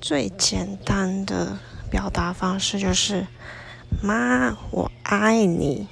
最简单的表达方式就是妈我爱你。